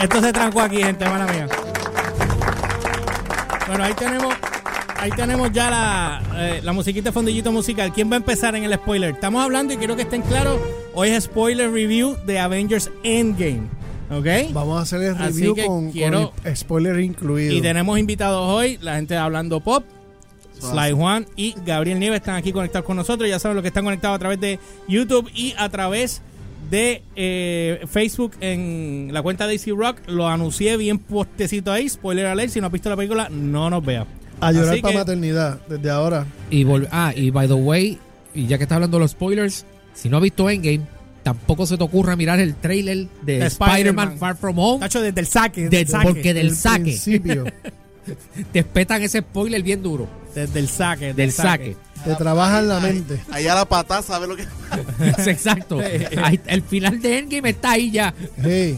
Esto se trancó aquí, gente, mala mía. Bueno, ahí tenemos, ahí tenemos ya la, eh, la musiquita fondillito musical. ¿Quién va a empezar en el spoiler? Estamos hablando y quiero que estén claros. Hoy es spoiler review de Avengers Endgame. ¿Ok? Vamos a hacer el review con, quiero- con spoiler incluido. Y tenemos invitados hoy, la gente de Hablando Pop, Sly Juan y Gabriel Nieves están aquí conectados con nosotros. Ya saben lo que están conectados a través de YouTube y a través de eh, Facebook en la cuenta de AC Rock. Lo anuncié bien postecito ahí. Spoiler alert, si no has visto la película, no nos vea. a llorar Así para que- maternidad desde ahora. Y ah, y by the way, y ya que estás hablando de los spoilers, si no has visto Endgame, tampoco se te ocurra mirar el trailer de, De Spider-Man Spider-Man. Far From Home, Tacho, desde el saque. Desde de- el saque. porque del El saque principio. te petan ese spoiler bien duro. Desde el saque. desde Del el saque. Te trabajan la mente. Allá la patada sabe lo que. Exacto. Ahí- el final de Endgame está ahí ya. Hey,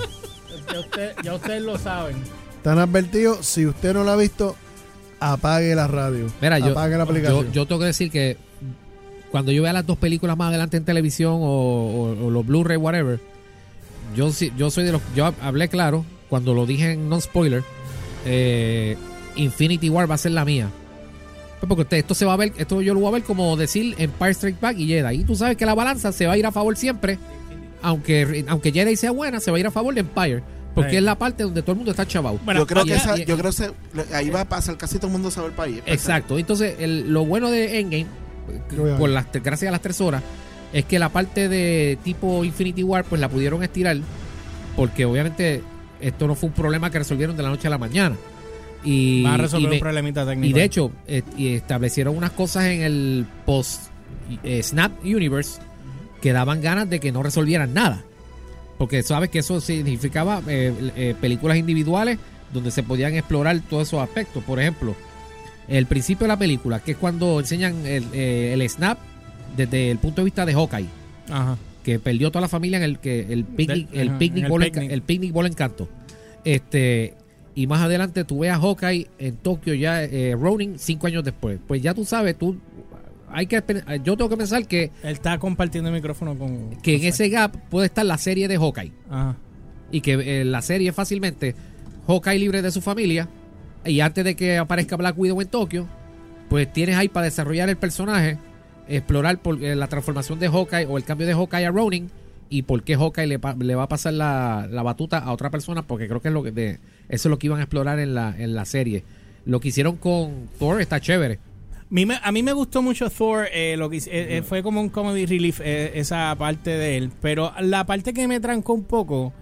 Ya, usted- ya ustedes lo saben. están advertidos. Si usted no la ha visto, apague la radio. Mira, yo, apague la yo, aplicación. yo tengo que decir que cuando yo vea las dos películas más adelante en televisión o, o- o los Blu-ray, whatever, yo, sí- yo soy de los. Yo hablé claro cuando lo dije en non-spoiler. eh, Infinity War va a ser la mía. Pues Porque usted- esto se va a ver, esto yo lo voy a ver como decir Empire Strike Back y Jedi. Y tú sabes que la balanza se va a ir a favor siempre. Aunque, aunque Jedi sea buena, se va a ir a favor de Empire. Porque Sí. es la parte donde todo el mundo está chavado. Bueno, yo creo que esa- yo creo que se- ahí va a pasar casi todo el mundo sabe el país. Exacto. Entonces, el- lo bueno de Endgame, por las, gracias a las tres horas, es que la parte de tipo Infinity War, pues la pudieron estirar, porque obviamente esto no fue un problema que resolvieron de la noche a la mañana. Y, Va a y resolver me- un problemita técnico. y de hecho, eh, y establecieron unas cosas en el post eh, Snap Universe que daban ganas de que no resolvieran nada. Porque sabes que eso significaba eh, películas individuales donde se podían explorar todos esos aspectos. Por ejemplo, el principio de la película, que es cuando enseñan el, el Snap desde el punto de vista de Hawkeye, Ajá. que perdió toda la familia en el que el picnic, el picnic en el ball picnic. el picnic ball encanto. Este y más adelante tú ves a Hawkeye en Tokio ya eh, Ronin cinco años después. Pues ya tú sabes, tú hay que pen- yo tengo que pensar que, Él está compartiendo el micrófono con. que en ese gap puede estar la serie de Hawkeye Ajá. y que eh, la serie fácilmente Hawkeye libre de su familia y antes de que aparezca Black Widow en Tokio, pues tienes ahí para desarrollar el personaje, explorar por, eh, la transformación de Hawkeye o el cambio de Hawkeye a Ronin y por qué Hawkeye le, le va a pasar la, la batuta a otra persona, porque creo que es lo que de, eso es lo que iban a explorar en la, en la serie. Lo que hicieron con Thor está chévere. Mi a mí me gustó mucho Thor, eh, lo que hice- eh, eh, fue como un comedy relief eh, esa parte de él, pero la parte que me trancó un poco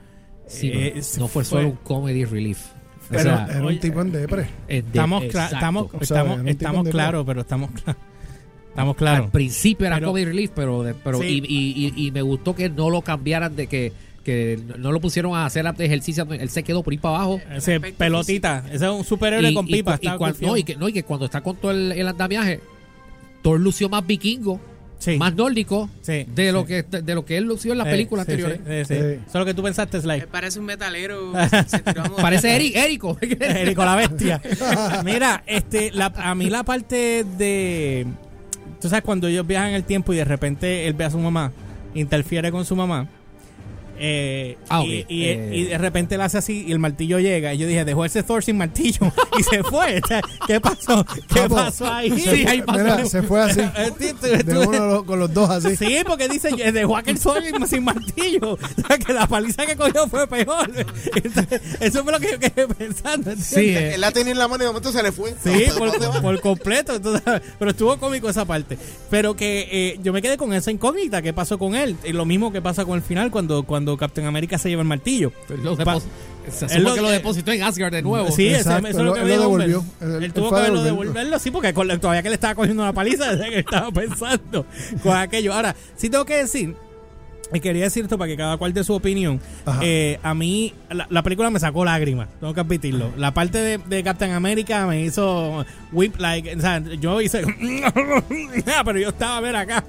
Sí, eh, no, fue solo un comedy relief. O Pero- sea, Era oye, un tipo en depre. es de- estamos cla- estamos O sea, estamos, estamos claros, pero estamos cla- estamos claros. Al principio era Pero- comedy relief, pero, pero Sí. y, y- y- y me gustó que no lo cambiaran de que, que no lo pusieron a hacer ejercicio. Él se quedó por ahí para abajo. Ese pelotita, ese es un superhéroe Y, con pipa. y no, y que, no, y que cuando está con todo el, el andamiaje, Thor lució más vikingo, Sí. más nórdico Sí, de lo que de lo que él lució en las Eh, películas sí, anteriores. sí, sí, sí. Sí. Eso es lo que tú pensaste, Sly. parece un metalero. se. Parece Eric, Érico. Érico la bestia. Mira, este, la, a mí la parte de. Tú sabes, cuando ellos viajan en el tiempo y de repente él ve a su mamá, interfiere con su mamá. Eh, Ah, y, Eh. y de repente él hace así y el martillo llega. Y yo dije, dejó ese Thor sin martillo y se fue. O sea, ¿Qué pasó? ¿Qué Vamos. pasó ahí? Sí, ahí pasó. Mira, se fue así. De uno con los dos así. Sí, porque dice, eh, dejó aquel sol sin- martillo. O sea, que la paliza que cogió fue peor. Entonces, Eso fue lo que yo quedé pensando. ¿entiendes? Sí, eh, Él la tenía en la mano y de momento se le fue. Sí, por, completo. entonces, pero estuvo cómico esa parte. Pero que eh, yo me quedé con esa incógnita. ¿Qué pasó con él? Y lo mismo que pasa con el final cuando, cuando Captain América se lleva el martillo. lo se él lo- que lo depositó en Asgard de nuevo. Sí, eso es lo él que él lo devolvió. Él- tuvo que haberlo devolverlo. sí, porque con- todavía que le estaba cogiendo una paliza, que estaba pensando con aquello. Ahora, sí tengo que decir, y quería decir esto para que cada cual dé su opinión. Eh, a mí, la, la película me sacó lágrimas, tengo que admitirlo. La parte de, de Captain America me hizo whip like, o sea, yo hice, pero yo estaba a ver acá.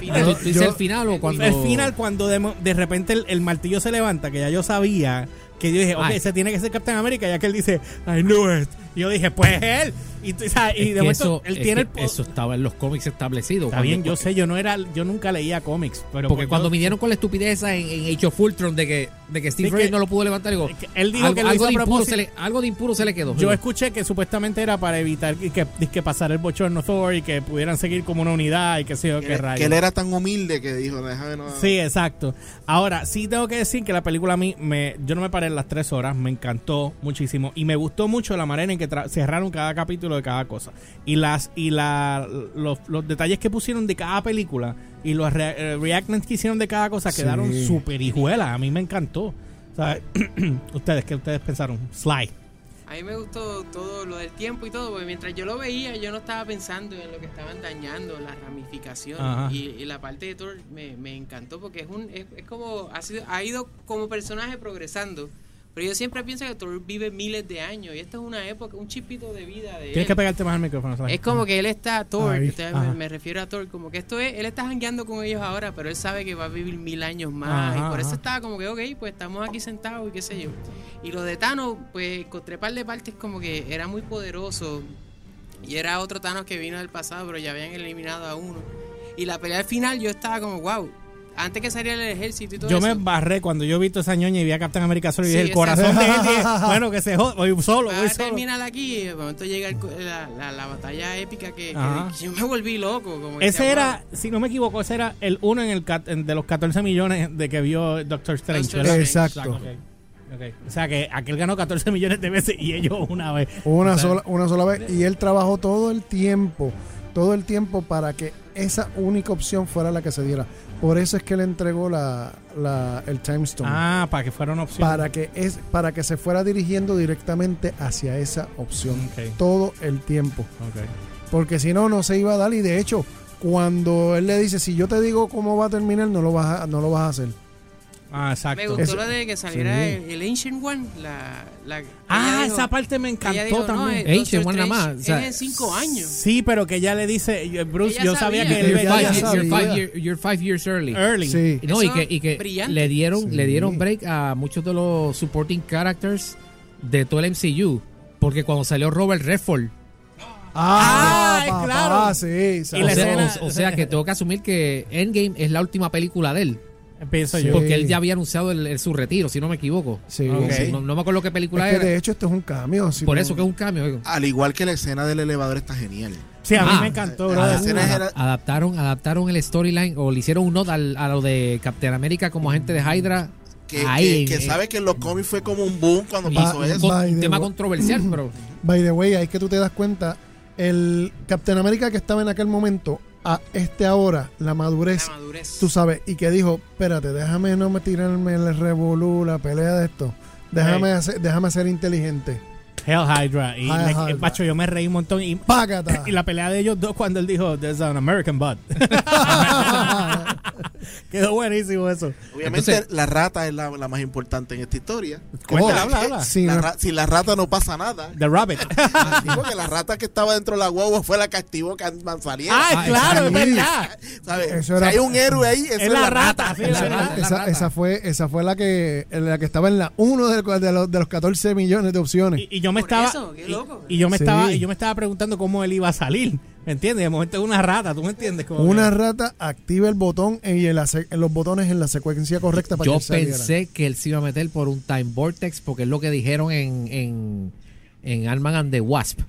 ¿Tú, tú yo- el final o cuando El final, cuando de, de repente el, el martillo se levanta, que ya yo sabía, que yo dije, ok, Ay. ese tiene que ser Captain America, ya que él dice, I knew it. Y yo dije, pues él. Y, o sea, y de momento eso, él tiene el eso estaba en los cómics establecido. Está bien, yo sé, yo no era, yo nunca leía cómics, pero Porque pues cuando yo- vinieron con la estupidez esa en, en Age of Ultron de que, de que Steve Rogers no lo pudo levantar, digo, él dijo algo, que algo de impuro se le, algo de impuro se le quedó. Yo escuché que supuestamente era para evitar que, que, que pasara el bochorno Thor y que pudieran seguir como una unidad y que sé yo Que, qué rayos. que él era tan humilde que dijo, déjame no. Sí, exacto. Ahora, sí tengo que decir que la película a mí, me, yo no me paré en las tres horas, me encantó muchísimo y me gustó mucho la manera en que cerraron cada capítulo de cada cosa. Y las y la los, los detalles que pusieron de cada película y los re- eh, reactments que hicieron de cada cosa Sí. quedaron súper hijuelas. A mí me encantó. O sea, ustedes, ¿qué ustedes pensaron? Sly. A mí me gustó todo lo del tiempo y todo, porque mientras yo lo veía, yo no estaba pensando en lo que estaban dañando, las ramificaciones. Y, y la parte de Thor me, me encantó porque es un es, es como ha, sido, ha ido como personaje progresando. Pero yo siempre pienso que Thor vive miles de años y esta es una época, un chipito de vida de Tienes él. que pegarte más al micrófono. Es como que él está, Thor, me, me refiero a Thor, como que esto es, él está jangueando con ellos ahora, pero él sabe que va a vivir mil años más. Ajá, y por eso estaba como que, ok, pues estamos aquí sentados y qué sé yo. Y lo de Thanos, pues encontré par de partes como que era muy poderoso. Y era otro Thanos que vino del pasado, pero ya habían eliminado a uno. Y la pelea al final yo estaba como, wow, antes que saliera el ejército y todo Yo eso. me barré cuando yo vi toda esa ñoña y vi a Captain América solo y Sí, dije, el exacto. corazón de él. dije, bueno, que se joda, voy solo, voy solo. terminar aquí y de momento llega el la, la- la batalla épica que, yo me volví loco. Como Ese era, si no me equivoco, ese era el uno en el cat- en- de los 14 millones de que vio Doctor Strange. Doctor. Exacto. Ok. O sea que aquel ganó 14 millones de veces y ellos una vez. Una O sea, sola, una sola vez. Y él trabajó todo el tiempo, todo el tiempo para que esa única opción fuera la que se diera. Por eso es que le entregó la, la- el Time Stone. Ah, para que fuera una opción. para que es para que se fuera dirigiendo directamente hacia esa opción todo el tiempo Ok. porque si no no se iba a dar y de hecho cuando él le dice si yo te digo cómo va a terminar no lo vas a, no lo vas a hacer Ah, Me exacto. gustó Eso- lo de que saliera sí. el, el Ancient One. La, la, Ah, dijo- esa parte me encantó dijo, no, también. eh, Doctor Ancient nada más, o sea, es cinco años. Sí, pero que ella le dice, eh, Bruce, Ella yo sabía sabía. que él You're five, you're five year- you're five years early. early. sí No, y que, y que brillante. le dieron, Sí. le dieron break a muchos de los supporting characters de todo el MCU. Porque cuando salió Robert Redford, ah, Ay, papá, claro. sí o sea, o- o sea que tengo que asumir que Endgame es la última película de él. Pienso Sí. yo. Porque él ya había anunciado el- el- su retiro, si no me equivoco. Sí, sí. No, no me acuerdo qué película Es que era. de hecho esto es un cambio si Por no- eso que es un cambio. Al igual que la escena del elevador está genial. Sí, a mí Ah, me encantó, ah, brother. la escena Ada- era- adaptaron, adaptaron el storyline o le hicieron un note al- a lo de Captain América como agente de Hydra. Que, Ahí, que, que eh, sabe que en los cómics fue como un boom cuando pasó Ah, eso. un the tema way. controversial, pero by the way ahí que tú te das cuenta el Captain América que estaba en aquel momento a este ahora la madurez La madurez. tú sabes, y que dijo, espérate, déjame no me tirarme el revolú, la pelea de esto. Déjame, hacer- déjame ser inteligente. Hell Hydra. Y Hell me- Hydra. macho, yo me reí un montón. Y, y la pelea de ellos dos cuando él dijo, there's an American butt. Quedó buenísimo eso. Obviamente Entonces- la rata es la, la más importante en esta historia. Cuéntala, habla, habla. Sí, La ra- sin la rata no pasa nada. The Rabbit. Sí, porque la rata que estaba dentro de la guagua fue la que activó saliera. ah, Ah, claro, es verdad. ¿Sabes? Eso Si era- hay un héroe ahí, esa Es la rata, sí, La rata. verdad. esa, rata. esa fue esa fue la que la que estaba en la uno de, de los, de los 14 millones de opciones. Y, y yo me Por estaba eso, qué y- yo me Sí. estaba y yo me estaba preguntando cómo él iba a salir, ¿me entiendes? De momento es una rata, ¿tú me entiendes? Como Una que- rata activa el botón y en, la en los botones en la secuencia correcta para yo que él saliera. pensé que él se iba a meter por un Time Vortex porque es lo que dijeron en, en, en Ant-Man and the Wasp.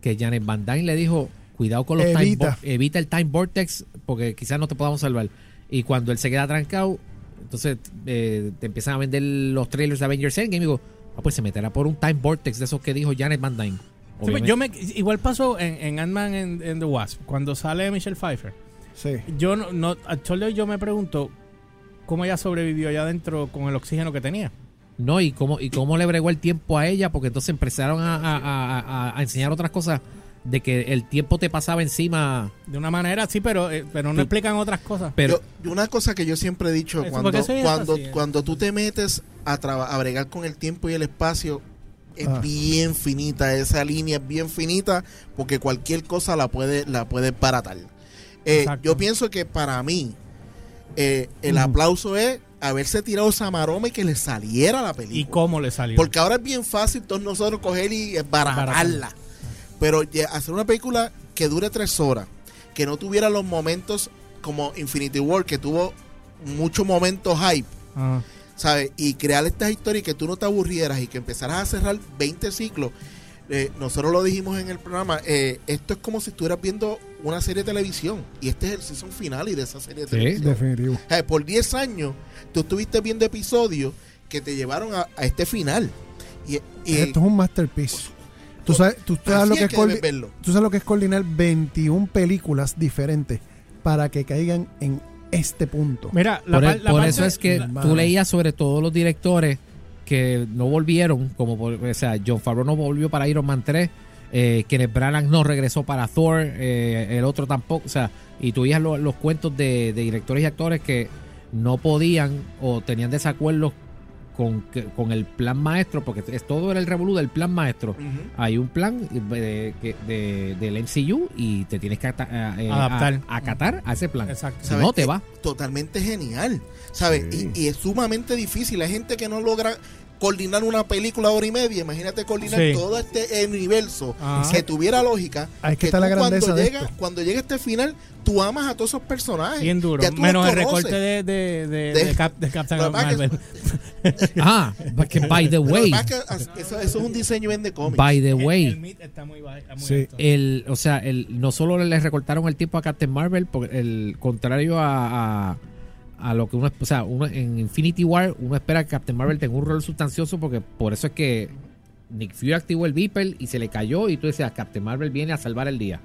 Que Janet Van Dyne le dijo, cuidado con los Time Evita. Vor- evita el Time Vortex porque quizás no te podamos salvar. Y cuando él se queda trancado, entonces eh, te empiezan a vender los trailers de Avengers Endgame y digo, ah, pues se meterá por un Time Vortex de esos que dijo Janet Van Dyne. Sí, pues Obviamente. yo me, igual pasó en, en Ant-Man and, and the Wasp, cuando sale Michelle Pfeiffer. Sí. Yo no, no a Cholo yo me pregunto cómo ella sobrevivió allá adentro con el oxígeno que tenía. No, y cómo, y cómo le bregó el tiempo a ella, porque entonces empezaron a, a- a- a- a enseñar otras cosas de que el tiempo te pasaba encima. De una manera, sí, pero, eh, pero no explican otras cosas. Pero Yo- una cosa que yo siempre he dicho, cuando, cuando, así, ¿eh? cuando tú te metes a, traba- a bregar con el tiempo y el espacio, es Ah. bien finita, esa línea es bien finita, porque cualquier cosa la puede, la puede baratar. Eh, yo pienso que para mí, eh, el aplauso es haberse tirado esa maroma y que le saliera la película. ¿Y cómo le salió? Porque ahora es bien fácil todos nosotros coger y baratarla. Pero hacer una película que dure tres horas, que no tuviera los momentos como Infinity War, que tuvo muchos momentos hype, Ajá. ¿Sabes? Y crear estas historias y que tú no te aburrieras y que empezaras a cerrar 20 ciclos. Eh, nosotros lo dijimos en el programa, eh, esto es como si estuvieras viendo una serie de televisión y este es el season final y de esa serie de Sí, televisión. Definitivo. O sea, por 10 años tú estuviste viendo episodios que te llevaron a, a este final. Y, y- Esto es un masterpiece. Tú sabes, tú sabes así lo que es es que coordi- debes verlo. tú sabes lo que es coordinar 21 películas diferentes para que caigan en este punto. Mira, la por par- el- la por parte- eso es que la- tú leías sobre todos los directores que no volvieron, como por- o sea, John Favreau no volvió para Iron Man 3, eh, Kenneth Branagh no regresó para Thor, eh, el otro tampoco, o sea, y tú veías lo- los cuentos de, de directores y actores que no podían o tenían desacuerdos con, que- con el plan maestro, porque es, todo era el revolú del plan maestro. Hay un plan de, que- de- del MCU y te tienes que ata- eh, Adaptar. a- acatar a ese plan. Exacto. Si no, te Eh, va. Totalmente genial. ¿Sabes? Sí. Y, y es sumamente difícil. Hay gente que no logra coordinar una película de hora y media. Imagínate coordinar Sí. todo este universo Ajá. que tuviera lógica. Ahí es que que está la grandeza cuando de llega, esto. cuando llega este final, tú amas a todos esos personajes. Bien duro. Menos el conoces. recorte de, de, de, De- de Cap- de Captain Marvel. Ah, que by the way, eso, eso es un diseño bien de cómics. by the El, el way, meat está muy, bajo- muy Sí. alto. el, o sea, el, no solo le recortaron el tiempo a Captain Marvel, porque el contrario a, a, a lo que uno, o sea, en Infinity War uno espera que Captain Marvel tenga un rol sustancioso, porque por eso es que Nick Fury activó el Viper y se le cayó y tú decías, Captain Marvel viene a salvar el día.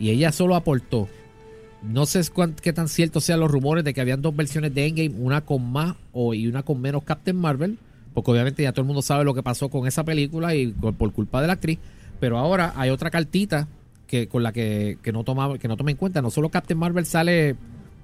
Y ella solo aportó. No sé qué tan ciertos sean los rumores de que habían dos versiones de Endgame, una con más o, y una con menos Captain Marvel, porque obviamente ya todo el mundo sabe lo que pasó con esa película y por, por culpa de la actriz. Pero ahora hay otra cartita que con la que, que no toma que no toma en cuenta. No solo Captain Marvel sale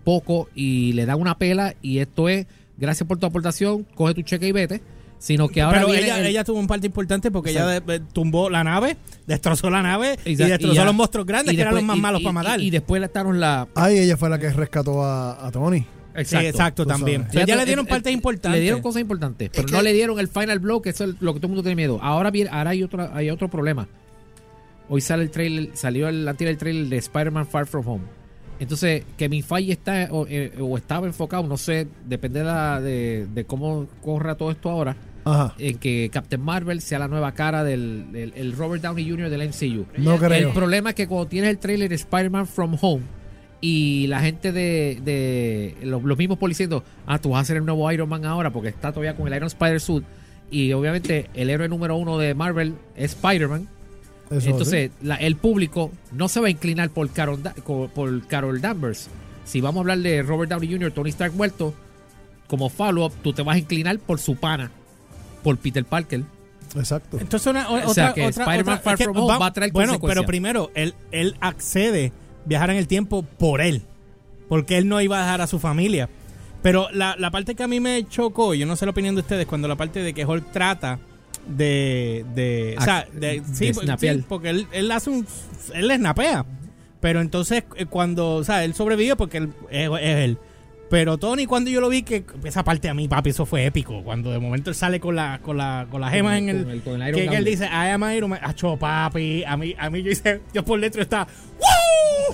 poco y le da una pela y esto es gracias por tu aportación, coge tu cheque y vete, sino que ahora Pero viene ella, el- ella tuvo un parte importante porque ella de- de- tumbó la nave, destrozó la nave y Exacto, destrozó ya- a los monstruos grandes, que eran los más y- malos y- para matar. Y, y después le estaron la Ahí ella fue la que rescató a, a Tony. sí, exacto, tú también. O sea, ya le dieron el- partes el- importantes. Le dieron cosas importantes, pero Es no le dieron el final blow, que eso es lo que todo el mundo tiene miedo. Ahora viene, ahora hay otro, hay otro problema. Hoy sale el trailer, salió el antes del trailer de Spider-Man Far From Home. Entonces, Kevin Feige está o, eh, o estaba enfocado, no sé, depende de, la- de, de cómo corra todo esto ahora, Ajá. en que Captain Marvel sea la nueva cara del, del- el Robert Downey Jr. del MCU. No creo. El problema es que cuando tienes el trailer de Spider-Man From Home y la gente de, de los, los mismos policías diciendo, ah, tú vas a ser el nuevo Iron Man ahora porque está todavía con el Iron Spider Suit y obviamente el héroe número uno de Marvel es Spider-Man. Eso Entonces la- el público no se va a inclinar por Carol, por Danvers. Si vamos a hablar de Robert Downey Jr., Tony Stark muerto, como follow-up, tú te vas a inclinar por su pana, por Peter Parker. Exacto. Entonces, una, o- O otra, sea, que Spider-Man Far es que From Home va a traer Bueno, pero primero, él, él accede viajar en el tiempo por él. Porque él no iba a dejar a su familia. Pero la, la parte que a mí me chocó, yo no sé la opinión de ustedes, cuando la parte de que Hulk trata de. de o sea, de, sí, de sí, porque él, él hace un. Él le snapea. Pero entonces, eh, cuando. O sea, él sobrevivió porque él, es, es él. Pero Tony, cuando yo lo vi, que esa parte a mí, papi, eso fue épico. Cuando de momento él sale con la, con la, con la gema en el. Con el- con el Iron que, que él dice, I am Iron Man. Acho, papi. A mí, a mí yo hice, yo por dentro estaba,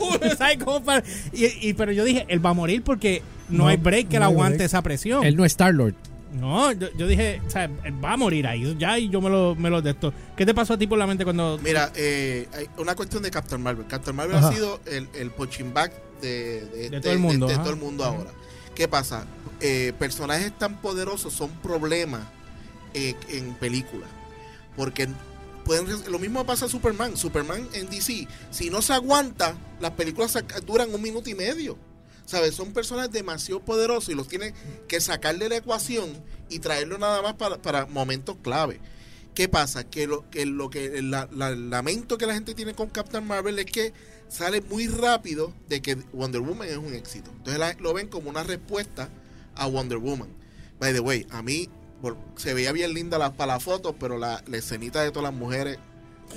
¡Woo! ¿Sabes cómo para- y, y- pero yo dije, él va a morir porque no, No, hay break que no hay aguante break. esa presión. Él no es Star-Lord. No, yo, yo dije, o sea, va a morir ahí. Ya, y yo me lo, me lo de esto. ¿Qué te pasó a ti por la mente cuando. Mira, eh, hay una cuestión de Captain Marvel. Captain Marvel Ajá. ha sido el, el punching back de, de, este- todo el mundo, de- todo el mundo ahora. ¿Qué pasa? Eh, personajes tan poderosos son problemas eh, en películas. Porque pueden, lo mismo pasa a Superman. Superman en DC, si no se aguanta, las películas duran un minuto y medio. ¿Sabes? Son personas demasiado poderosos y los tienen que sacar de la ecuación y traerlo nada más para, para momentos clave. ¿Qué pasa? Que lo que, lo que el lamento que la gente tiene con Captain Marvel es que sale muy rápido de que Wonder Woman es un éxito. Entonces la- lo ven como una respuesta a Wonder Woman. By the way, a mí se veía bien linda la, para la foto, pero la, la escenita de todas las mujeres.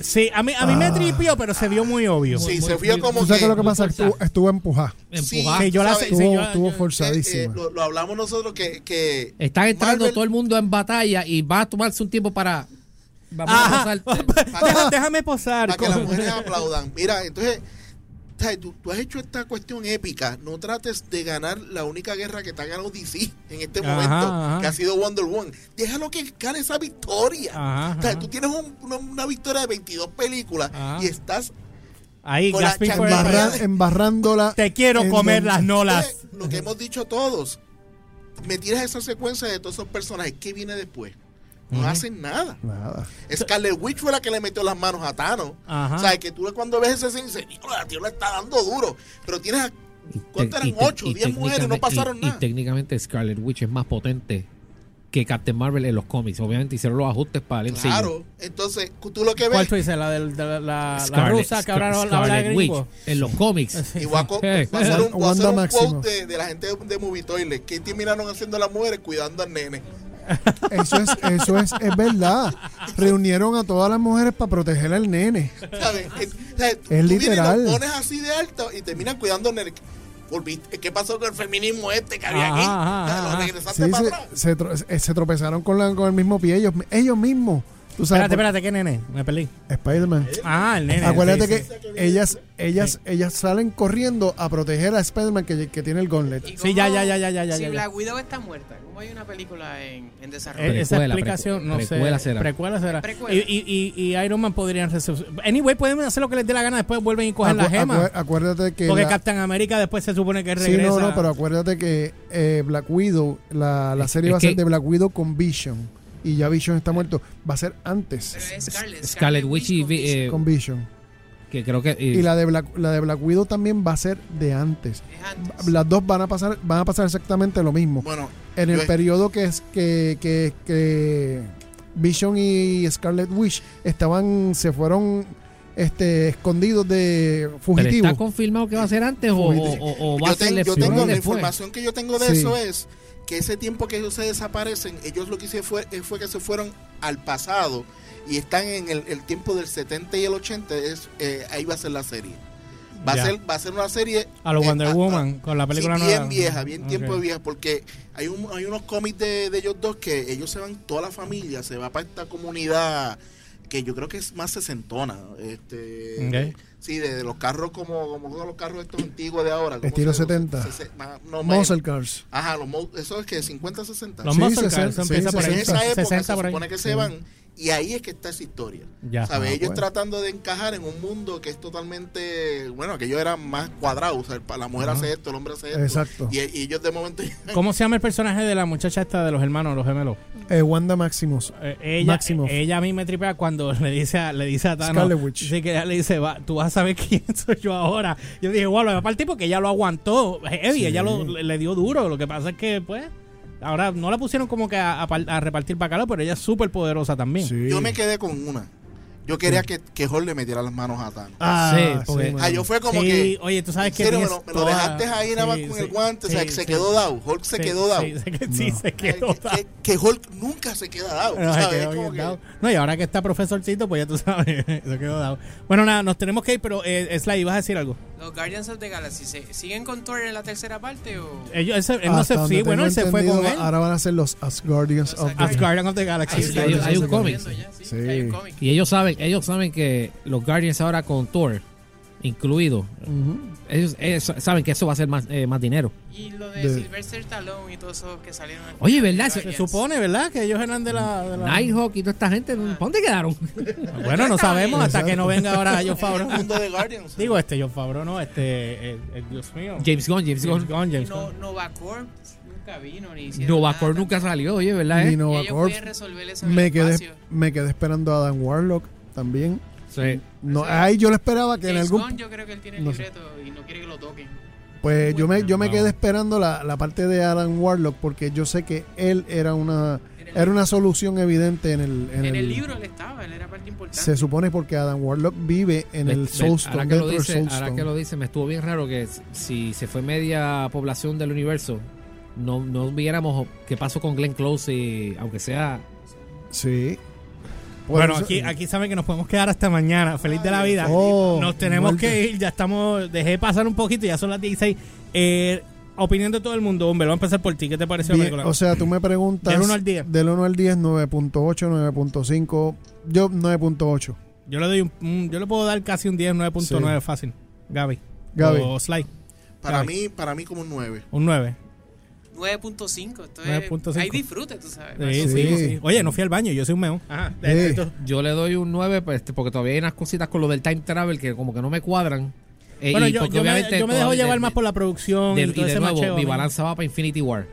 Sí, a mí, a mí me Ah. tripió, pero se vio muy obvio. sí, muy- se vio como ¿Tú sabes que. lo que pasa? Estuvo, estuvo empujada. Empujar. Sí, yo la ¿sabes? sé- sí, Estuvo, estuvo Eh, eh, lo, lo hablamos nosotros que, que Están entrando Marvel- todo el mundo en batalla y va a tomarse un tiempo para. Vamos a Ajá. pasar- Deja- déjame posar. para que las mujeres aplaudan. Mira, entonces. Tú, tú has hecho esta cuestión épica. No trates de ganar la única guerra que te ha ganado DC en este Ajá, momento, ajá. que ha sido Wonder Woman. Déjalo que gane esa victoria. Ajá, O sea, ajá. tú tienes un- una, una victoria de 22 películas Ajá. y estás Ahí, con la. Embarra- embarrándola. Te quiero comer las nolas. Lo que hemos dicho todos. Me tiras esa secuencia de todos esos personajes. ¿Qué viene después? No hacen nada. Nada. Scarlet Witch fue la que le metió las manos a Thanos. Ajá. O sea, que tú cuando ves ese "Híjole, la tío le está dando duro. Pero tienes a, y ¿cuántas te- eran? y te- Ocho, y diez mujeres, no pasaron y- nada. Y técnicamente Scarlet Witch es más potente que Captain Marvel en los cómics. Obviamente hicieron los ajustes para el MCU. Claro. Entonces, tú lo que ¿Cuál ves, tú dices? La, del- de la, la, la Scarlet- rusa que ahora habla de Scarlet Witch en los cómics. y voy a, co- voy a hacer un, voy a hacer Wanda un Maximoff. quote de, de la gente de, de Movie Toilet. ¿Qué terminaron haciendo las mujeres? Cuidando al nene. Eso es, eso es, es verdad. Reunieron a todas las mujeres para proteger al nene. ¿Sabes? Eh, tú vienes y literal. lo pones así de alto y terminan cuidando al nene. Volviste- ¿Qué pasó con el feminismo este que había aquí? ajá, O sea, ajá. Lo regresaste Sí, para se, atrás. se, tro- eh, se tropezaron con, la, con el mismo pie ellos, ellos mismos. Tú sabes, Espérate, espérate, ¿qué nene? Me perdí. Spider-Man. Ah, el nene. Acuérdate sí, que sí. ellas ellas ellas salen corriendo a proteger a Spider-Man que, que tiene el gauntlet. ¿Y Sí, ya, ya, ya, ya, ya, ya, Si ya. Black Widow está muerta, ¿cómo hay una película en, en desarrollo? Eh, esa Precuela, explicación, precu- no sé. precuela será. Precuela será. Precuela. Y, y, y, y Iron Man podrían resu- Anyway, pueden hacer lo que les dé la gana, después vuelven y cogen la Acu- gema. acu- acuérdate que Porque la- Captain America después se supone que Sí, regresa. no, no, pero acuérdate que eh, Black Widow, la, la serie es va a ser que- de Black Widow con Vision. Y ya Vision está muerto. Va a ser Pero antes es Scarlet, Scarlet Witch y con Vi- Vision. eh, con Vision. que creo que Y la de Black, la de Black Widow también va a ser de antes. Es antes. Las dos van a pasar, van a pasar exactamente lo mismo. Bueno, En el yo- periodo que es que, que, que Vision y Scarlet Witch estaban, se fueron este escondidos de pero fugitivos. está confirmado que va a ser antes o, o- o- o va yo, a ser ten- yo tengo la después. información que yo tengo de Sí. eso es que ese tiempo que ellos se desaparecen, ellos lo que hicieron fue, eh, fue que se fueron al pasado y están en el, el tiempo del 70 y el 80, es, eh, ahí va a ser la serie. Va Ya. a, ser, va a ser una serie A lo eh, Wonder a- a- Woman, con la sí, película bien nueva. vieja, bien tiempo Ok. de vieja, porque hay, un, hay unos cómics de, de ellos dos que ellos se van, toda la familia se va para esta comunidad que yo creo que es más sesentona. Este, Ok. Sí, de, de los carros como, como todos los carros estos antiguos de ahora. ¿cómo Estilo se- 70. se- se- ma- no, Muscle Cars. Ajá, los eso es que 50, 60. Los Sí, muscle cars, 60, eso sí, empieza por en ahí. 60. esa época 60 se por ahí. supone que se Sí. van y ahí es que está esa historia. Ya. ¿Sabes? Ah, Ellos bueno. tratando de encajar en un mundo que es totalmente, bueno, que ellos eran más cuadrados, o sea, la mujer hace esto, el hombre hace esto. Exacto. Y, y ellos de momento ¿Cómo se llama el personaje de la muchacha esta de los hermanos, los gemelos? Eh, Wanda Maximus. Eh, ella, Maximoff. ella a mí me tripea cuando le dice a, le dice a Thanos. Scarlet Witch. Sí, que ella le dice, va, tú vas a saber quién soy yo ahora. Yo dije, wow, lo va a partir porque ella lo aguantó heavy, Sí. ella lo, le, le dio duro. Lo que pasa es que, pues, ahora no la pusieron como que a, a a repartir bacalao, pero ella es súper poderosa también. Sí. yo me quedé con una. Yo quería que, que Hulk le metiera las manos a Thanos. Ah, Sí, porque-. Ah, yo fue como Sí, que. oye, tú sabes en que serio, me lo, me lo dejaste ahí nada más Sí, con sí, el guante, o sea, sí, que se sí. quedó dado. Hulk se Sí, quedó dado. Sí, se, No. se quedó que, dado. que- que Hulk nunca se queda dado. No, se ¿sabes? quedó Es como bien que- dado. No, y ahora que está profesorcito, pues ya tú sabes, se quedó dado. Bueno, nada, nos tenemos que ir, pero eh, Sly, ¿vas a decir algo? ¿Los Guardians of the Galaxy ¿se- siguen con Thor en la tercera parte o...? Ellos, ese- él no se, sí, bueno, él se fue con él. Ahora van a ser los Asgardians of the Asgardian of the Galaxy. Sí, hay- hay un cómic. Sí. Hay un cómic. Y ellos saben, ellos saben que los Guardians ahora con Thor incluido, ellos, ellos saben que eso va a ser más, eh, más dinero. Y lo de, De- Sylvester Stallone y todos esos que salieron. al Oye, ¿verdad? Se- supone, ¿verdad? Que ellos eran de la... de la- Nighthawk y toda esta gente, ¿dónde quedaron? Bueno, no sabemos hasta que no venga ahora John El Favreau. mundo de Guardians. Digo, este John Favreau, no, este... eh, eh, Dios mío. James Gunn, James James Gunn. Gunn, Y James no, Gunn. Novacorp nunca vino ni hicieron Novacor nada. nunca salió, oye, ¿verdad? Ni Eh? Eso Me quedé, me quedé esperando a Dan Warlock también. Sí. No, Sí. ahí yo le esperaba que en algún Gunn, yo creo que él tiene el no sé. libreto y no quiere que lo toquen. Pues yo me, yo me quedé esperando la, la parte de Adam Warlock porque yo sé que él era una era una solución evidente en el en, en el, el libro él estaba, él era parte importante. se supone porque Adam Warlock vive en el Soulstone ahora, que lo dice, ahora Soulstone. que lo dice, me estuvo bien raro que si se fue media población del universo, no, no viéramos qué pasó con Glenn Close, y, aunque sea... Sí. Por Bueno, eso- aquí, aquí saben que nos podemos quedar hasta mañana. Feliz de la vida. Oh, Nos tenemos muerte. que ir, ya estamos, dejé pasar un poquito, ya son las 16. Eh, opinión de todo el mundo, hombre, vamos a empezar por ti. ¿Qué te pareció la Bien, película? o sea, tú me preguntas. Del uno al diez. Del 1 al 10, 9.8, 9.5. Yo, 9.8. yo le doy un, un- yo le puedo dar casi un 10, 9.9 fácil. Gaby. Gaby. O Sly. Para Gaby. mí, para mí como un 9. Un 9. 9.5. Esto es. 9.5. Hay disfrute, tú sabes. Sí, sí, Sí. sí. Oye, no fui al baño, yo soy un meón. Ajá. Yo le doy un 9 pues, este, porque todavía hay unas cositas con lo del time travel que como que no me cuadran. Eh, Bueno, y yo, porque yo me, obviamente yo me dejo llevar de- más por la producción de- y y todo de ese nuevo, macheo. mi ¿no? balanza va para Infinity War.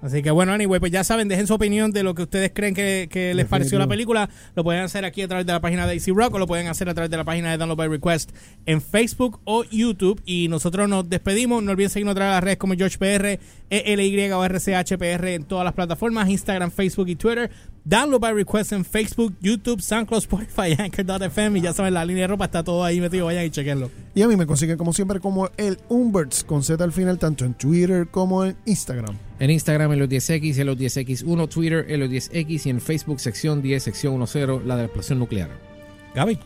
Así que bueno, anyway, pues ya saben, dejen su opinión de lo que ustedes creen que, que les pareció la película. Lo pueden hacer aquí a través de la página de AC Rock o lo pueden hacer a través de la página de Download by Request en Facebook o YouTube. Y nosotros nos despedimos. No olviden seguirnos a través de las redes como GeorgePR, ELY o RCHPR en todas las plataformas, Instagram, Facebook y Twitter. Download by Request en Facebook, YouTube, SoundCloud, Spotify, Anchor.fm. Y ya saben, la línea de ropa está todo ahí metido. Vayan y chequenlo. Y a mí me consiguen como siempre como el Umberts con Z al final, tanto en Twitter como en Instagram. En Instagram en los 10X, en los 10X1, Twitter en los 10X y en Facebook sección 10, sección 10, la de la explosión nuclear. Gaby,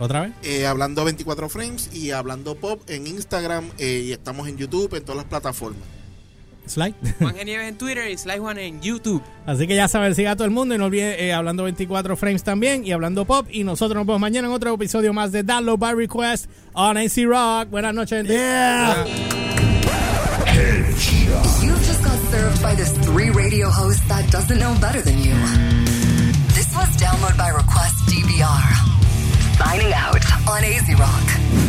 otra vez. Eh, hablando 24 frames y hablando pop en Instagram eh, y estamos en YouTube, en todas las plataformas. Slide. Juan G. Nieves en Twitter y Sly Juan en YouTube. Así que ya saben, siga a todo el mundo y no olviden eh, hablando 24 frames también y hablando pop. Y nosotros nos vemos mañana en otro episodio más de Download by Request on AC Rock. Buenas noches. Yeah. You've just got served by this three radio host that doesn't know better than you. This was Download by Request DVR. Signing out on AZ Rock.